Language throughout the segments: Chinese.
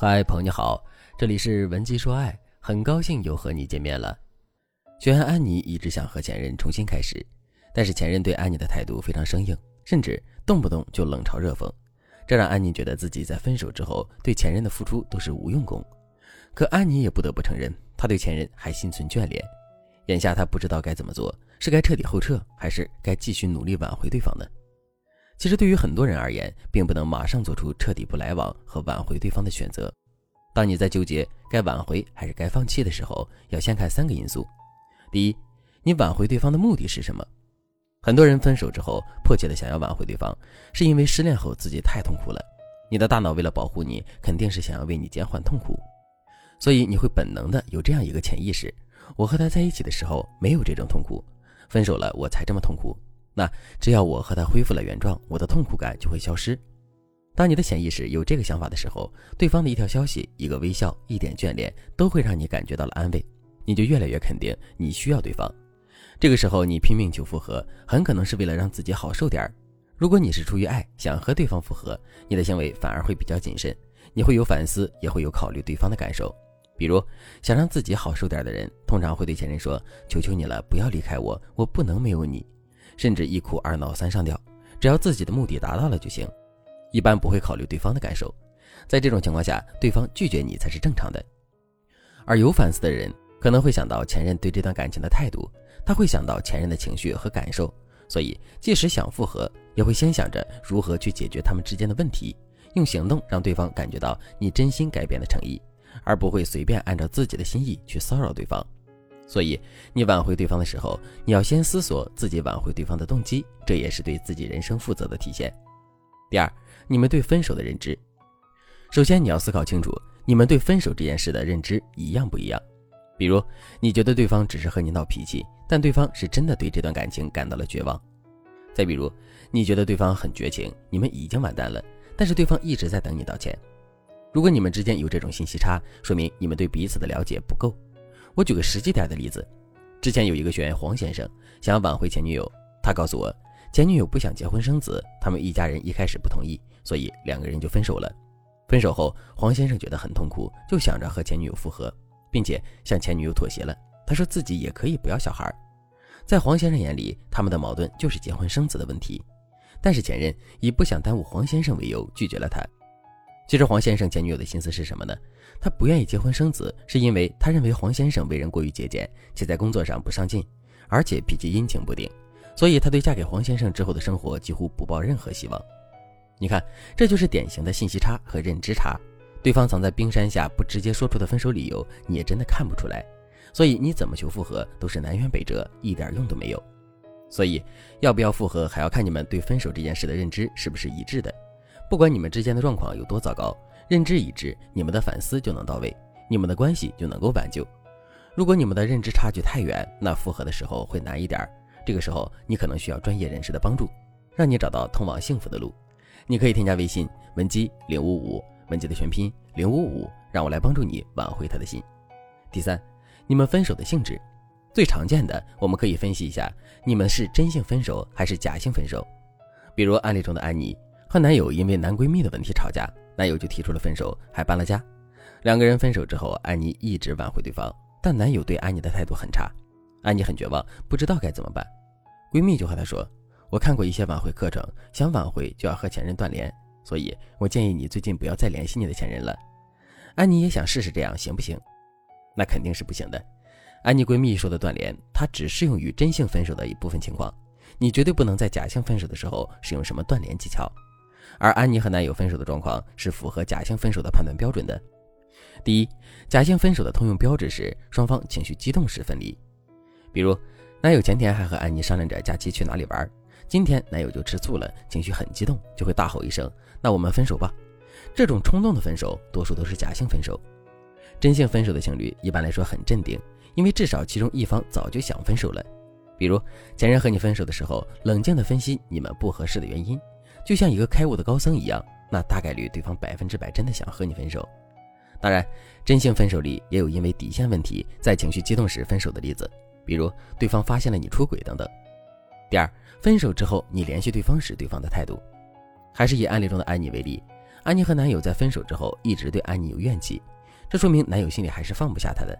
嗨，朋友你好，这里是文姬说爱，很高兴又和你见面了。学员安妮一直想和前任重新开始，但是前任对安妮的态度非常生硬，甚至动不动就冷嘲热讽，这让安妮觉得自己在分手之后对前任的付出都是无用功。可安妮也不得不承认，她对前任还心存眷恋。眼下她不知道该怎么做，是该彻底后撤，还是该继续努力挽回对方呢？其实对于很多人而言，并不能马上做出彻底不来往和挽回对方的选择。当你在纠结该挽回还是该放弃的时候，要先看三个因素。第一，你挽回对方的目的是什么？很多人分手之后迫切的想要挽回对方，是因为失恋后自己太痛苦了。你的大脑为了保护你，肯定是想要为你减缓痛苦，所以你会本能的有这样一个潜意识：我和他在一起的时候没有这种痛苦，分手了我才这么痛苦。那只要我和他恢复了原状，我的痛苦感就会消失。当你的潜意识有这个想法的时候，对方的一条消息、一个微笑、一点眷恋，都会让你感觉到了安慰，你就越来越肯定你需要对方。这个时候你拼命求复合，很可能是为了让自己好受点儿。如果你是出于爱，想和对方复合，你的行为反而会比较谨慎，你会有反思，也会有考虑对方的感受。比如想让自己好受点的人，通常会对前任说：“求求你了，不要离开我，我不能没有你。”甚至一哭二闹三上吊，只要自己的目的达到了就行，一般不会考虑对方的感受。在这种情况下，对方拒绝你才是正常的。而有反思的人可能会想到前任对这段感情的态度，他会想到前任的情绪和感受，所以即使想复合，也会先想着如何去解决他们之间的问题，用行动让对方感觉到你真心改变的诚意，而不会随便按照自己的心意去骚扰对方。所以，你挽回对方的时候，你要先思索自己挽回对方的动机，这也是对自己人生负责的体现。第二，你们对分手的认知，首先你要思考清楚，你们对分手这件事的认知一样不一样。比如，你觉得对方只是和你闹脾气，但对方是真的对这段感情感到了绝望。再比如，你觉得对方很绝情，你们已经完蛋了，但是对方一直在等你道歉。如果你们之间有这种信息差，说明你们对彼此的了解不够。我举个实际点的例子，之前有一个学员黄先生想要挽回前女友，他告诉我，前女友不想结婚生子，他们一家人一开始不同意，所以两个人就分手了。分手后，黄先生觉得很痛苦，就想着和前女友复合，并且向前女友妥协了。他说自己也可以不要小孩。在黄先生眼里，他们的矛盾就是结婚生子的问题，但是前任以不想耽误黄先生为由拒绝了他。其实黄先生前女友的心思是什么呢？他不愿意结婚生子，是因为他认为黄先生为人过于节俭，且在工作上不上进，而且脾气阴晴不定，所以他对嫁给黄先生之后的生活几乎不抱任何希望。你看，这就是典型的信息差和认知差。对方藏在冰山下不直接说出的分手理由，你也真的看不出来。所以你怎么求复合都是南辕北辙，一点用都没有。所以要不要复合，还要看你们对分手这件事的认知是不是一致的。不管你们之间的状况有多糟糕，认知一致，你们的反思就能到位，你们的关系就能够挽救。如果你们的认知差距太远，那复合的时候会难一点。这个时候，你可能需要专业人士的帮助，让你找到通往幸福的路。你可以添加微信文姬零五五，文姬的全拼零五五，让我来帮助你挽回他的心。第三，你们分手的性质，最常见的，我们可以分析一下，你们是真性分手还是假性分手？比如案例中的安妮。和男友因为男闺蜜的问题吵架，男友就提出了分手，还搬了家。两个人分手之后，安妮一直挽回对方，但男友对安妮的态度很差，安妮很绝望，不知道该怎么办。闺蜜就和她说：“我看过一些挽回课程，想挽回就要和前任断联，所以我建议你最近不要再联系你的前任了。”安妮也想试试这样行不行？那肯定是不行的。安妮闺蜜说的断联，它只适用于真性分手的一部分情况，你绝对不能在假性分手的时候使用什么断联技巧。而安妮和男友分手的状况是符合假性分手的判断标准的。第一，假性分手的通用标志是双方情绪激动时分离。比如，男友前天还和安妮商量着假期去哪里玩，今天男友就吃醋了，情绪很激动，就会大吼一声：“那我们分手吧！”这种冲动的分手，多数都是假性分手。真性分手的情侣一般来说很镇定，因为至少其中一方早就想分手了。比如，前任和你分手的时候，冷静地分析你们不合适的原因。就像一个开悟的高僧一样，那大概率对方百分之百真的想和你分手。当然，真性分手里也有因为底线问题在情绪激动时分手的例子，比如对方发现了你出轨等等。第二，分手之后你联系对方时对方的态度，还是以案例中的安妮为例，安妮和男友在分手之后一直对安妮有怨气，这说明男友心里还是放不下她的。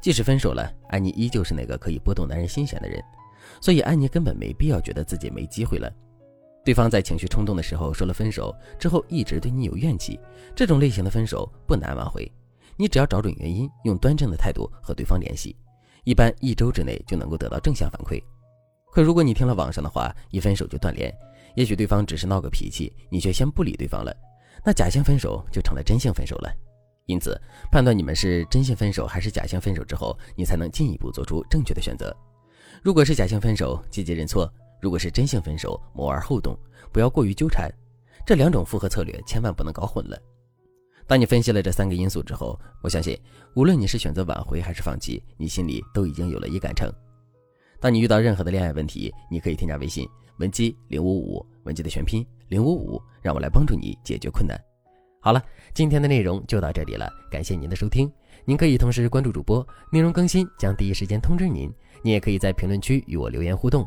即使分手了，安妮依旧是那个可以拨动男人心弦的人，所以安妮根本没必要觉得自己没机会了。对方在情绪冲动的时候说了分手之后，一直对你有怨气，这种类型的分手不难挽回。你只要找准原因，用端正的态度和对方联系，一般一周之内就能够得到正向反馈。可如果你听了网上的话，一分手就断联，也许对方只是闹个脾气，你却先不理对方了，那假性分手就成了真性分手了。因此，判断你们是真性分手还是假性分手之后，你才能进一步做出正确的选择。如果是假性分手，积极认错；如果是真性分手，谋而后动，不要过于纠缠。这两种复合策略千万不能搞混了。当你分析了这三个因素之后，我相信，无论你是选择挽回还是放弃，你心里都已经有了一杆秤。当你遇到任何的恋爱问题，你可以添加微信文姬零五五，文姬的全拼零五五，让我来帮助你解决困难。好了，今天的内容就到这里了，感谢您的收听。您可以同时关注主播，内容更新将第一时间通知您。您也可以在评论区与我留言互动，